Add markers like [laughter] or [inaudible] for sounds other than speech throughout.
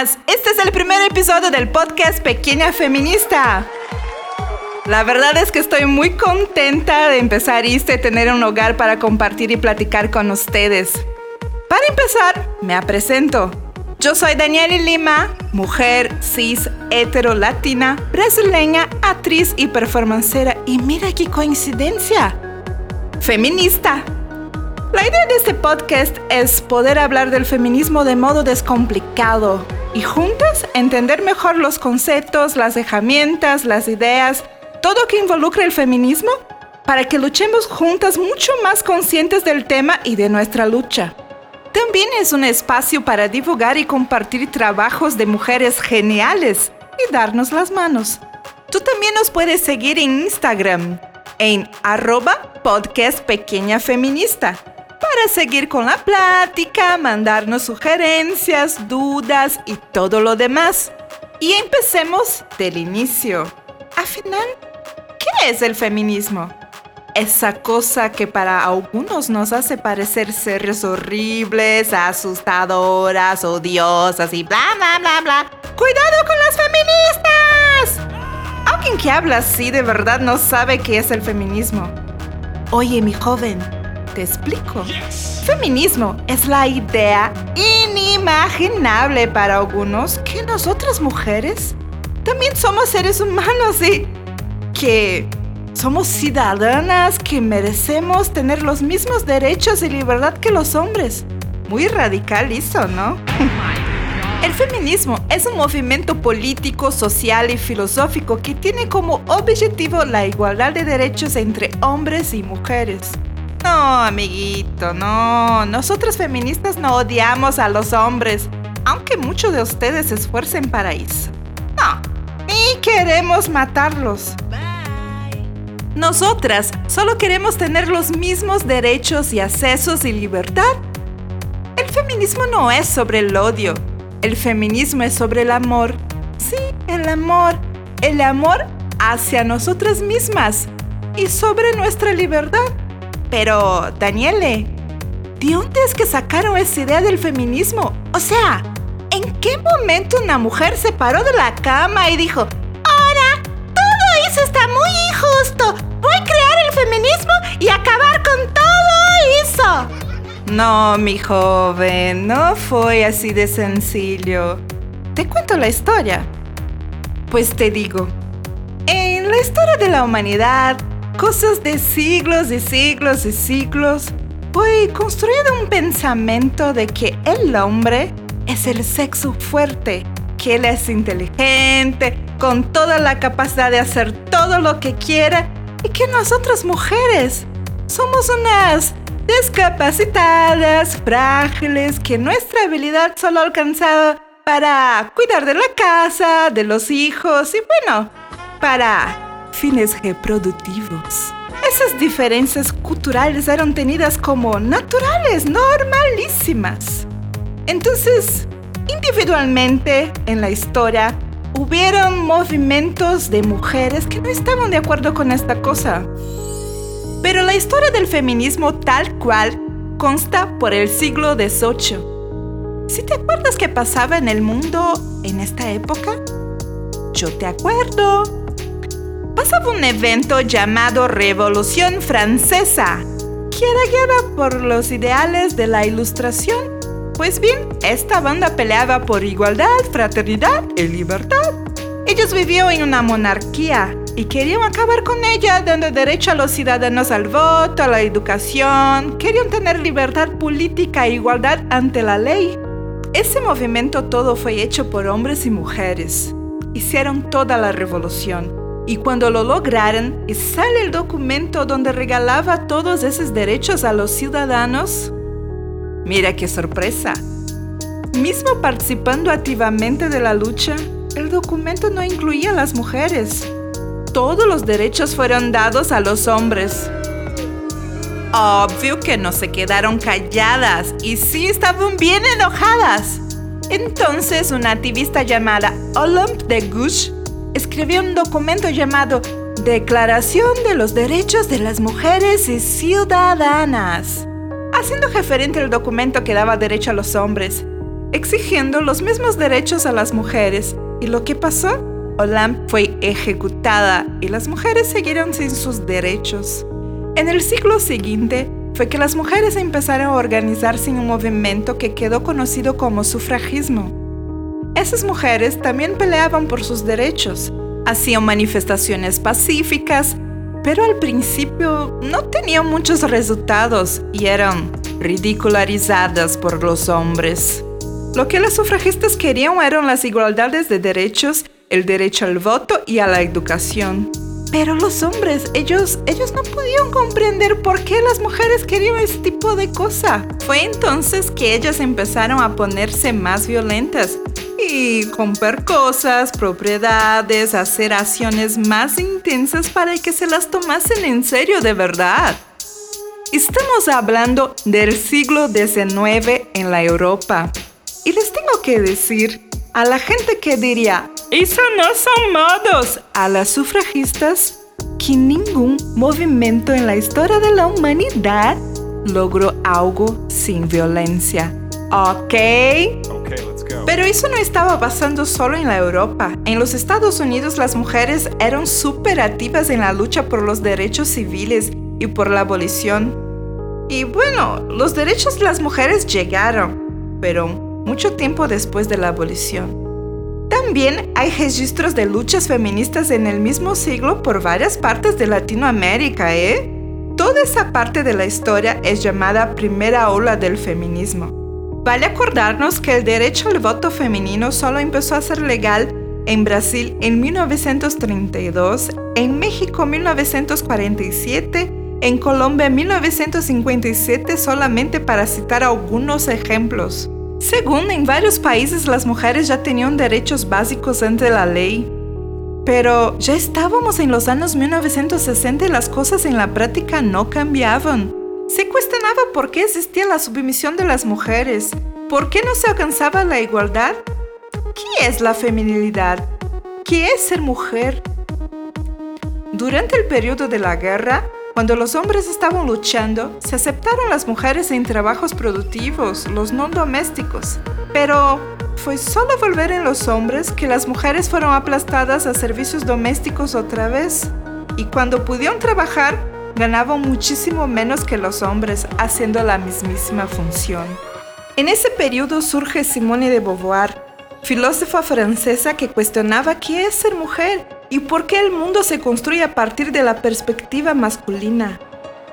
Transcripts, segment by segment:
Este es el primer episodio del podcast Pequeña Feminista. La verdad es que estoy muy contenta de empezar esto y tener un hogar para compartir y platicar con ustedes. Para empezar, me presento. Yo soy Daniela Lima, mujer cis, hetero, latina, brasileña, actriz y performancera. Y mira qué coincidencia. Feminista. La idea de este podcast es poder hablar del feminismo de modo descomplicado y juntas entender mejor los conceptos, las herramientas, las ideas, todo que involucra el feminismo para que luchemos juntas mucho más conscientes del tema y de nuestra lucha. También es un espacio para divulgar y compartir trabajos de mujeres geniales y darnos las manos. Tú también nos puedes seguir en Instagram en arroba podcast pequeña feminista para seguir con la plática, mandarnos sugerencias, dudas y todo lo demás. Y empecemos del inicio. Al final, ¿qué es el feminismo? esa cosa que para algunos nos hace parecer seres horribles, asustadoras, odiosas y bla, bla, bla, bla. ¡Cuidado con las feministas! Alguien que habla así de verdad no sabe qué es el feminismo. Oye, mi joven, te explico. Feminismo es la idea inimaginable para algunos que nosotras mujeres también somos seres humanos y que somos ciudadanas que merecemos tener los mismos derechos y libertad que los hombres. Muy radical ¿no? [laughs] El feminismo es un movimiento político, social y filosófico que tiene como objetivo la igualdad de derechos entre hombres y mujeres. No, amiguito, no. Nosotros feministas no odiamos a los hombres, aunque muchos de ustedes se esfuercen para eso. No, ni queremos matarlos. Nosotras solo queremos tener los mismos derechos y accesos y libertad. El feminismo no es sobre el odio, el feminismo es sobre el amor. Sí, el amor. El amor hacia nosotras mismas y sobre nuestra libertad. Pero, Daniele, ¿de dónde es que sacaron esa idea del feminismo? O sea, ¿en qué momento una mujer se paró de la cama y dijo, ahora, todo eso está muy injusto, voy a crear el feminismo y acabar con todo eso? No, mi joven, no fue así de sencillo. ¿Te cuento la historia? Pues te digo, en la historia de la humanidad, cosas de siglos y siglos y siglos, fue construido un pensamiento de que el hombre es el sexo fuerte, que él es inteligente, con toda la capacidad de hacer todo lo que quiera y que nosotras mujeres somos unas discapacitadas, frágiles, que nuestra habilidad solo ha alcanzado para cuidar de la casa, de los hijos y bueno, para fines reproductivos. Esas diferencias culturales eran tenidas como naturales, normalísimas. Entonces, individualmente en la historia, hubieron movimientos de mujeres que no estaban de acuerdo con esta cosa. Pero la historia del feminismo tal cual consta por el siglo XVIII. Si te acuerdas qué pasaba en el mundo en esta época, yo te acuerdo pasaba un evento llamado Revolución Francesa, que era guiada por los ideales de la Ilustración. Pues bien, esta banda peleaba por igualdad, fraternidad y libertad. Ellos vivían en una monarquía y querían acabar con ella, dando derecho a los ciudadanos al voto, a la educación, querían tener libertad política e igualdad ante la ley. Ese movimiento todo fue hecho por hombres y mujeres. Hicieron toda la revolución y cuando lo lograron y sale el documento donde regalaba todos esos derechos a los ciudadanos, mira qué sorpresa. Mismo participando activamente de la lucha, el documento no incluía a las mujeres. Todos los derechos fueron dados a los hombres. Obvio que no se quedaron calladas y sí estaban bien enojadas. Entonces una activista llamada Olympe de Gouche escribió un documento llamado Declaración de los Derechos de las Mujeres y Ciudadanas, haciendo referente al documento que daba derecho a los hombres, exigiendo los mismos derechos a las mujeres. ¿Y lo que pasó? Olam fue ejecutada y las mujeres siguieron sin sus derechos. En el siglo siguiente, fue que las mujeres empezaron a organizarse en un movimiento que quedó conocido como sufragismo. Esas mujeres también peleaban por sus derechos, hacían manifestaciones pacíficas, pero al principio no tenían muchos resultados y eran ridicularizadas por los hombres. Lo que las sufragistas querían eran las igualdades de derechos, el derecho al voto y a la educación. Pero los hombres, ellos, ellos no podían comprender por qué las mujeres querían ese tipo de cosa. Fue entonces que ellas empezaron a ponerse más violentas comprar cosas, propiedades, hacer acciones más intensas para que se las tomasen en serio de verdad. Estamos hablando del siglo XIX en la Europa. Y les tengo que decir a la gente que diría, eso no son modos. A las sufragistas que ningún movimiento en la historia de la humanidad logró algo sin violencia. ¿Ok? Pero eso no estaba pasando solo en la Europa. En los Estados Unidos las mujeres eran súper activas en la lucha por los derechos civiles y por la abolición. Y bueno, los derechos de las mujeres llegaron, pero mucho tiempo después de la abolición. También hay registros de luchas feministas en el mismo siglo por varias partes de Latinoamérica, ¿eh? Toda esa parte de la historia es llamada primera ola del feminismo. Vale acordarnos que el derecho al voto femenino solo empezó a ser legal en Brasil en 1932, en México 1947, en Colombia 1957 solamente para citar algunos ejemplos. Según en varios países las mujeres ya tenían derechos básicos ante la ley. Pero ya estábamos en los años 1960 y las cosas en la práctica no cambiaban. Se cuestionaba por qué existía la submisión de las mujeres, por qué no se alcanzaba la igualdad. ¿Qué es la feminilidad? ¿Qué es ser mujer? Durante el periodo de la guerra, cuando los hombres estaban luchando, se aceptaron las mujeres en trabajos productivos, los no domésticos. Pero fue solo volver en los hombres que las mujeres fueron aplastadas a servicios domésticos otra vez. Y cuando pudieron trabajar, ganaban muchísimo menos que los hombres haciendo la mismísima función. En ese periodo surge Simone de Beauvoir, filósofa francesa que cuestionaba qué es ser mujer y por qué el mundo se construye a partir de la perspectiva masculina.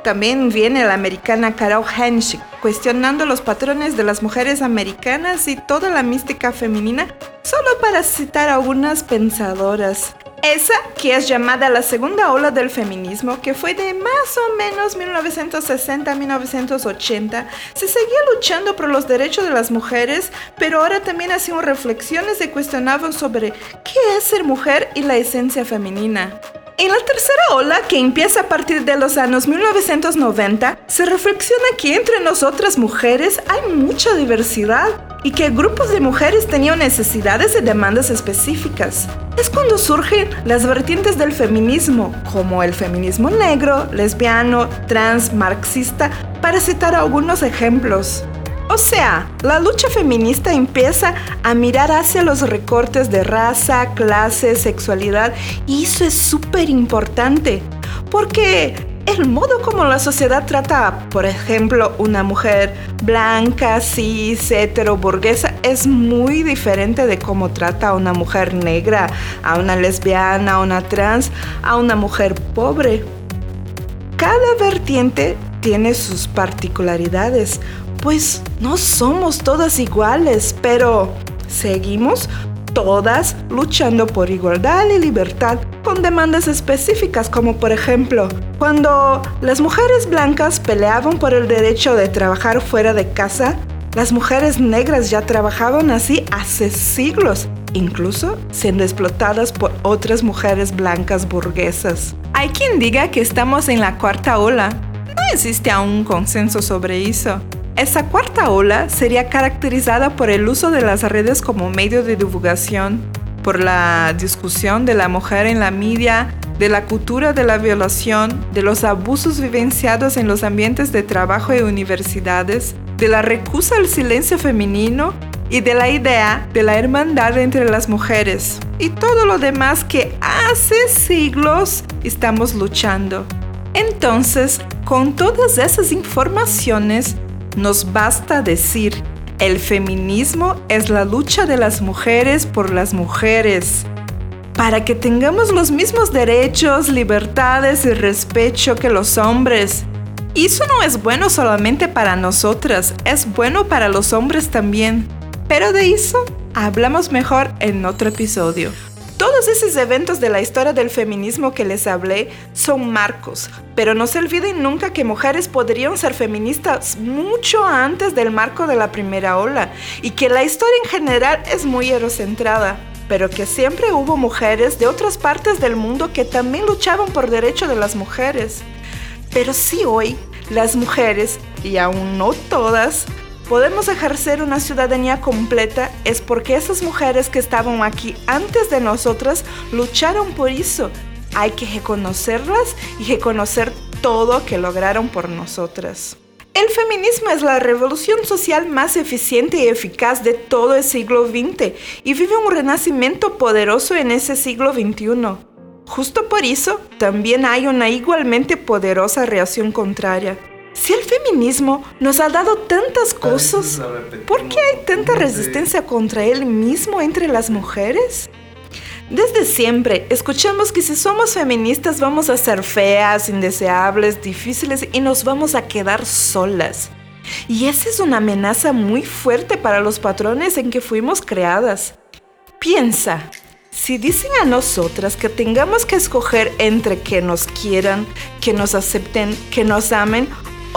También viene la americana Carol Henschig, cuestionando los patrones de las mujeres americanas y toda la mística femenina, solo para citar algunas pensadoras. Esa, que es llamada la segunda ola del feminismo, que fue de más o menos 1960 a 1980, se seguía luchando por los derechos de las mujeres, pero ahora también hacían reflexiones y cuestionaban sobre qué es ser mujer y la esencia femenina. En la tercera ola, que empieza a partir de los años 1990, se reflexiona que entre nosotras mujeres hay mucha diversidad y que grupos de mujeres tenían necesidades y demandas específicas. Es cuando surgen las vertientes del feminismo, como el feminismo negro, lesbiano, trans, marxista, para citar algunos ejemplos. O sea, la lucha feminista empieza a mirar hacia los recortes de raza, clase, sexualidad y eso es súper importante porque el modo como la sociedad trata, por ejemplo, una mujer blanca, cis, hetero, burguesa, es muy diferente de cómo trata a una mujer negra, a una lesbiana, a una trans, a una mujer pobre. Cada vertiente tiene sus particularidades pues no somos todas iguales, pero seguimos todas luchando por igualdad y libertad con demandas específicas como por ejemplo cuando las mujeres blancas peleaban por el derecho de trabajar fuera de casa, las mujeres negras ya trabajaban así hace siglos, incluso siendo explotadas por otras mujeres blancas burguesas. Hay quien diga que estamos en la cuarta ola. No existe aún consenso sobre eso. Esa cuarta ola sería caracterizada por el uso de las redes como medio de divulgación, por la discusión de la mujer en la media de la cultura de la violación, de los abusos vivenciados en los ambientes de trabajo y universidades, de la recusa al silencio femenino y de la idea de la hermandad entre las mujeres y todo lo demás que hace siglos estamos luchando. Entonces, con todas esas informaciones, nos basta decir, el feminismo es la lucha de las mujeres por las mujeres, para que tengamos los mismos derechos, libertades y respeto que los hombres. Y eso no es bueno solamente para nosotras, es bueno para los hombres también. Pero de eso hablamos mejor en otro episodio. Todos esos eventos de la historia del feminismo que les hablé son marcos, pero no se olviden nunca que mujeres podrían ser feministas mucho antes del marco de la primera ola y que la historia en general es muy eurocentrada, pero que siempre hubo mujeres de otras partes del mundo que también luchaban por derecho de las mujeres. Pero si hoy las mujeres, y aún no todas, podemos ejercer una ciudadanía completa es porque esas mujeres que estaban aquí antes de nosotras lucharon por eso. Hay que reconocerlas y reconocer todo que lograron por nosotras. El feminismo es la revolución social más eficiente y eficaz de todo el siglo XX y vive un renacimiento poderoso en ese siglo XXI. Justo por eso, también hay una igualmente poderosa reacción contraria. Si el feminismo nos ha dado tantas cosas, ¿por qué hay tanta resistencia contra él mismo entre las mujeres? Desde siempre escuchamos que si somos feministas vamos a ser feas, indeseables, difíciles y nos vamos a quedar solas. Y esa es una amenaza muy fuerte para los patrones en que fuimos creadas. Piensa, si dicen a nosotras que tengamos que escoger entre que nos quieran, que nos acepten, que nos amen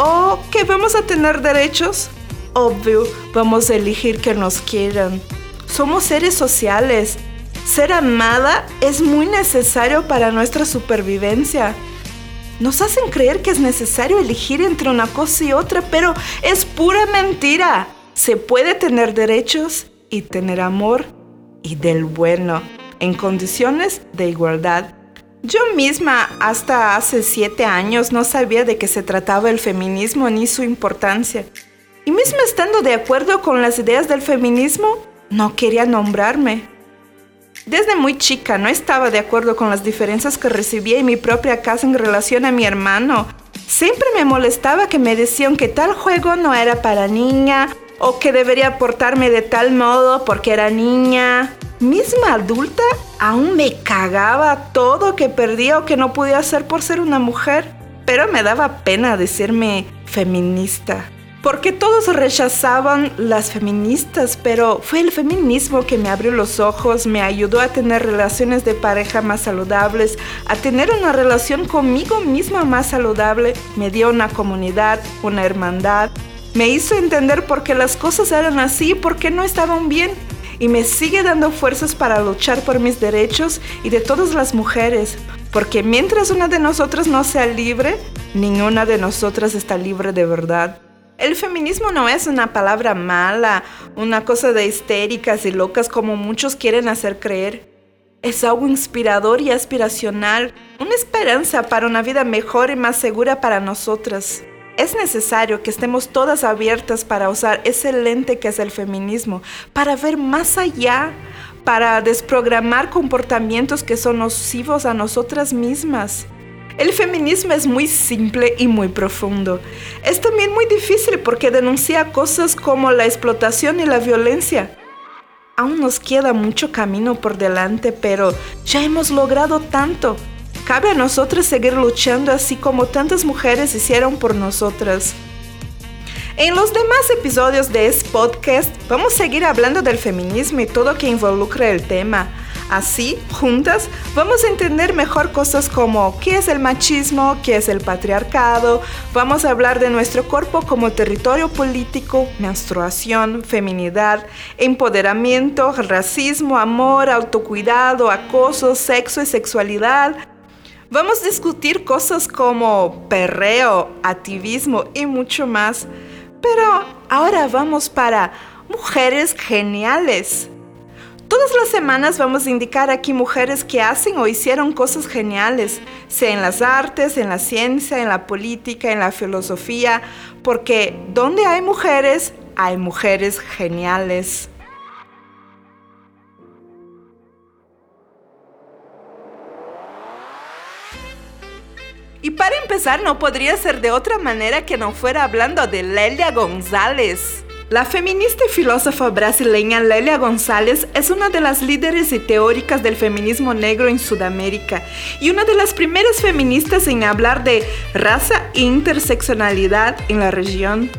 o que vamos a tener derechos, obvio, vamos a elegir que nos quieran. Somos seres sociales. Ser amada es muy necesario para nuestra supervivencia. Nos hacen creer que es necesario elegir entre una cosa y otra, pero es pura mentira. Se puede tener derechos y tener amor y del bueno, en condiciones de igualdad. Yo misma hasta hace siete años no sabía de qué se trataba el feminismo ni su importancia. Y mismo estando de acuerdo con las ideas del feminismo, no quería nombrarme. Desde muy chica no estaba de acuerdo con las diferencias que recibía en mi propia casa en relación a mi hermano. Siempre me molestaba que me decían que tal juego no era para niña o que debería portarme de tal modo porque era niña misma adulta, aún me cagaba todo que perdía o que no podía hacer por ser una mujer. Pero me daba pena decirme feminista. Porque todos rechazaban las feministas, pero fue el feminismo que me abrió los ojos, me ayudó a tener relaciones de pareja más saludables, a tener una relación conmigo misma más saludable, me dio una comunidad, una hermandad, me hizo entender por qué las cosas eran así y por qué no estaban bien y me sigue dando fuerzas para luchar por mis derechos y de todas las mujeres, porque mientras una de nosotras no sea libre, ninguna de nosotras está libre de verdad. El feminismo no es una palabra mala, una cosa de histéricas y locas como muchos quieren hacer creer. Es algo inspirador y aspiracional, una esperanza para una vida mejor y más segura para nosotras. Es necesario que estemos todas abiertas para usar ese lente que es el feminismo, para ver más allá, para desprogramar comportamientos que son nocivos a nosotras mismas. El feminismo es muy simple y muy profundo. Es también muy difícil porque denuncia cosas como la explotación y la violencia. Aún nos queda mucho camino por delante, pero ya hemos logrado tanto. Cabe a nosotros seguir luchando así como tantas mujeres hicieron por nosotras. En los demás episodios de este podcast vamos a seguir hablando del feminismo y todo que involucra el tema. Así, juntas, vamos a entender mejor cosas como qué es el machismo, qué es el patriarcado, vamos a hablar de nuestro cuerpo como territorio político, menstruación, feminidad, empoderamiento, racismo, amor, autocuidado, acoso, sexo y sexualidad, Vamos a discutir cosas como perreo, activismo y mucho más. Pero ahora vamos para mujeres geniales. Todas las semanas vamos a indicar aquí mujeres que hacen o hicieron cosas geniales, sea en las artes, en la ciencia, en la política, en la filosofía, porque donde hay mujeres, hay mujeres geniales. Y para empezar, no podría ser de otra manera que no fuera hablando de Lelia González. La feminista y filósofa brasileña Lelia González es una de las líderes y teóricas del feminismo negro en Sudamérica y una de las primeras feministas en hablar de raza e interseccionalidad en la región.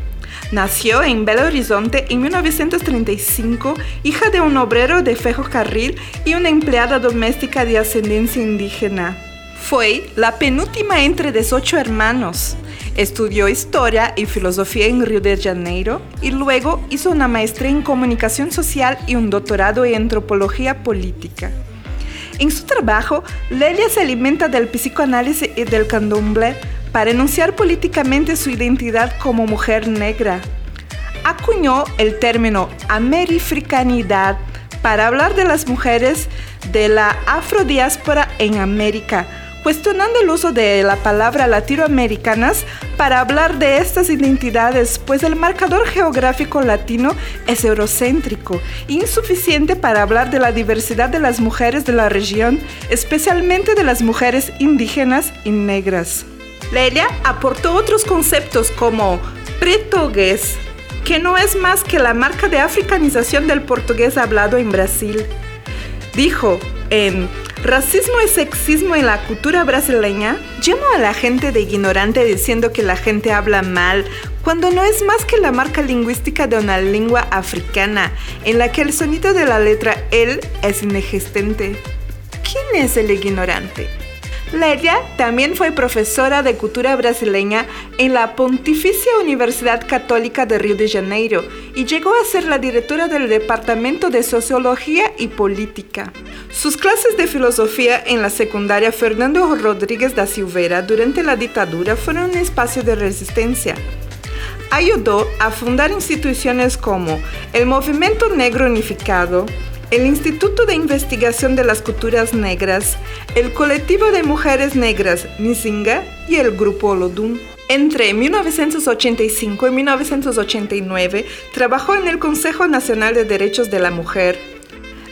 Nació en Belo Horizonte en 1935, hija de un obrero de ferrocarril y una empleada doméstica de ascendencia indígena. Fue la penúltima entre 18 hermanos. Estudió historia y filosofía en Río de Janeiro y luego hizo una maestría en comunicación social y un doctorado en antropología política. En su trabajo, Lelia se alimenta del psicoanálisis y del candomblé para enunciar políticamente su identidad como mujer negra. Acuñó el término amerifricanidad para hablar de las mujeres de la afrodiáspora en América, cuestionando el uso de la palabra latinoamericanas para hablar de estas identidades, pues el marcador geográfico latino es eurocéntrico, insuficiente para hablar de la diversidad de las mujeres de la región, especialmente de las mujeres indígenas y negras. Lelia aportó otros conceptos como portugués, que no es más que la marca de africanización del portugués hablado en Brasil. Dijo en Racismo y sexismo en la cultura brasileña. Llamo a la gente de ignorante diciendo que la gente habla mal, cuando no es más que la marca lingüística de una lengua africana, en la que el sonido de la letra L es inexistente. ¿Quién es el ignorante? Lelia también fue profesora de cultura brasileña en la Pontificia Universidad Católica de Río de Janeiro y llegó a ser la directora del Departamento de Sociología y Política. Sus clases de filosofía en la secundaria Fernando Rodríguez da Silveira durante la dictadura fueron un espacio de resistencia. Ayudó a fundar instituciones como el Movimiento Negro Unificado, el Instituto de Investigación de las Culturas Negras, el Colectivo de Mujeres Negras Nisinga y el Grupo Olodum. Entre 1985 y 1989 trabajó en el Consejo Nacional de Derechos de la Mujer.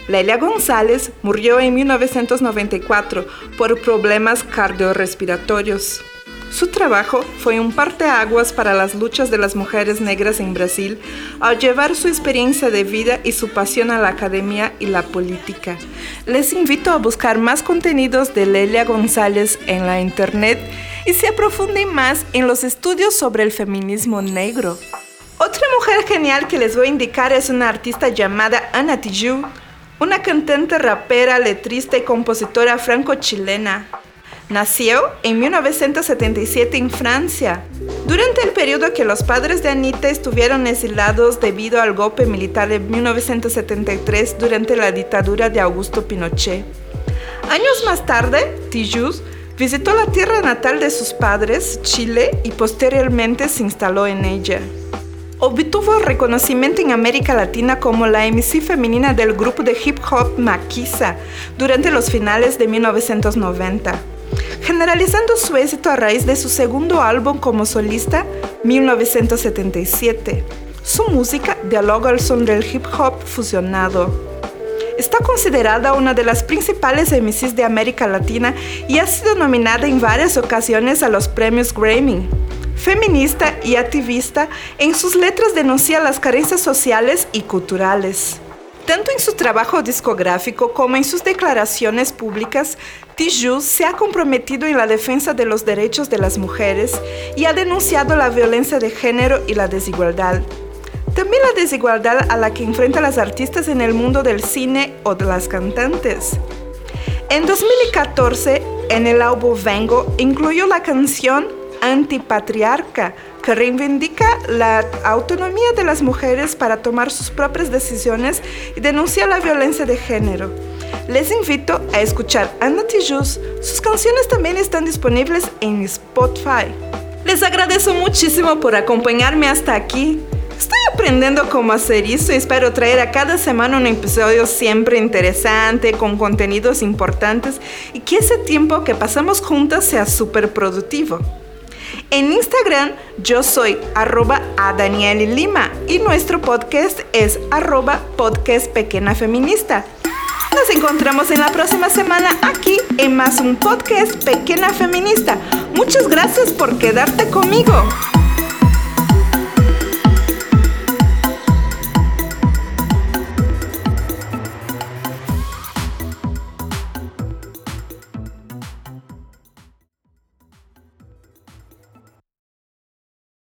Lelia González murió en 1994 por problemas cardiorrespiratorios. Su trabajo fue un parteaguas para las luchas de las mujeres negras en Brasil al llevar su experiencia de vida y su pasión a la academia y la política. Les invito a buscar más contenidos de Lelia González en la internet y se aprofunden más en los estudios sobre el feminismo negro. Otra mujer genial que les voy a indicar es una artista llamada Ana Tijoux, una cantante rapera, letrista y compositora franco-chilena. Nació en 1977 en Francia, durante el periodo que los padres de Anita estuvieron exilados debido al golpe militar de 1973 durante la dictadura de Augusto Pinochet. Años más tarde, Tijoux visitó la tierra natal de sus padres, Chile, y posteriormente se instaló en ella. Obtuvo reconocimiento en América Latina como la MC femenina del grupo de hip hop Maquisa durante los finales de 1990 generalizando su éxito a raíz de su segundo álbum como solista, 1977. Su música dialoga al son del hip hop fusionado. Está considerada una de las principales MCs de América Latina y ha sido nominada en varias ocasiones a los premios Grammy. Feminista y activista, en sus letras denuncia las carencias sociales y culturales. Tanto en su trabajo discográfico como en sus declaraciones públicas, Tijoux se ha comprometido en la defensa de los derechos de las mujeres y ha denunciado la violencia de género y la desigualdad. También la desigualdad a la que enfrentan las artistas en el mundo del cine o de las cantantes. En 2014, en el álbum Vengo, incluyó la canción Antipatriarca, que reivindica la autonomía de las mujeres para tomar sus propias decisiones y denuncia la violencia de género. Les invito a escuchar Anna Tijoux. Sus canciones también están disponibles en Spotify. Les agradezco muchísimo por acompañarme hasta aquí. Estoy a aprendiendo cómo hacer eso y espero traer a cada semana un episodio siempre interesante, con contenidos importantes y que ese tiempo que pasamos juntas sea súper productivo. En Instagram yo soy arroba a Daniel Lima y nuestro podcast es arroba podcast pequeña feminista. Nos encontramos en la próxima semana aquí en más un podcast pequeña feminista. Muchas gracias por quedarte conmigo.